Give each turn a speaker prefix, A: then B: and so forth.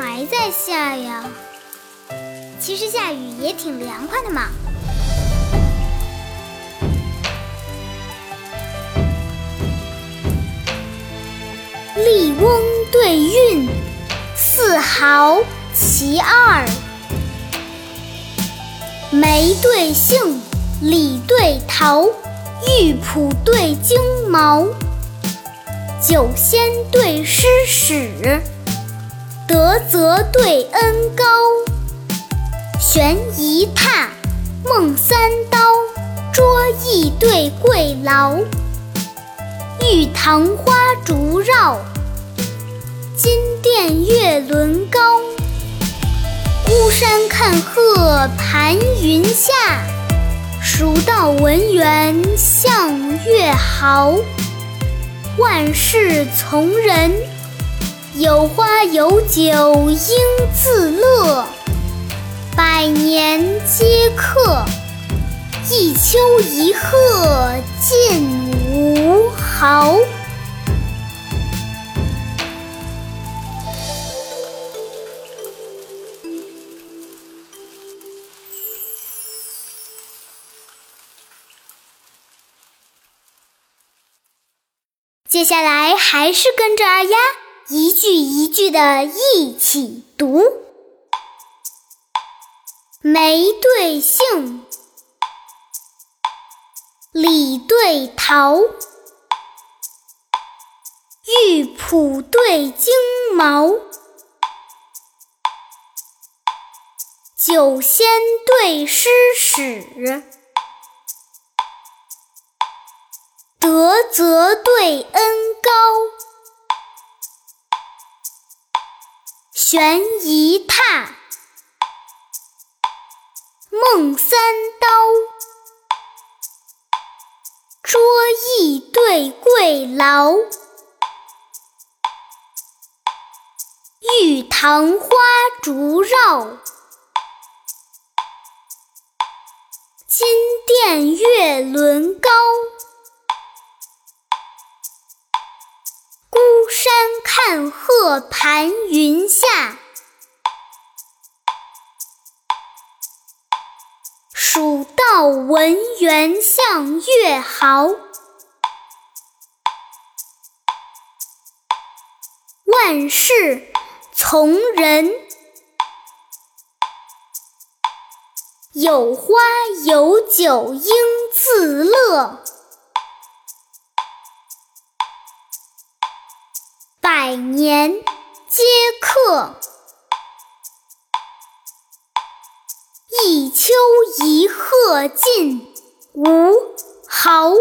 A: 还在下呀？其实下雨也挺凉快的嘛。笠翁对韵，四毫其二；梅对杏，李对桃，玉璞对金毛，酒仙对诗史，德泽对恩高，悬疑榻，梦三刀，桌椅对桂劳。玉堂花烛绕，金殿月轮高。孤山看鹤盘云下，蜀道闻猿向月豪。万事从人，有花有酒应自乐。百年皆客，一丘一壑尽无豪。接下来还是跟着二丫一句一句的一起读：梅对杏，李对桃，玉璞对金毛，酒仙对诗史。德泽对恩高，悬疑榻，梦三刀，桌椅对桂劳，玉堂花烛绕，金殿月轮看鹤盘云下，蜀道闻猿向月豪。万事从人，有花有酒应自乐。百年皆客，一丘一壑尽无毫。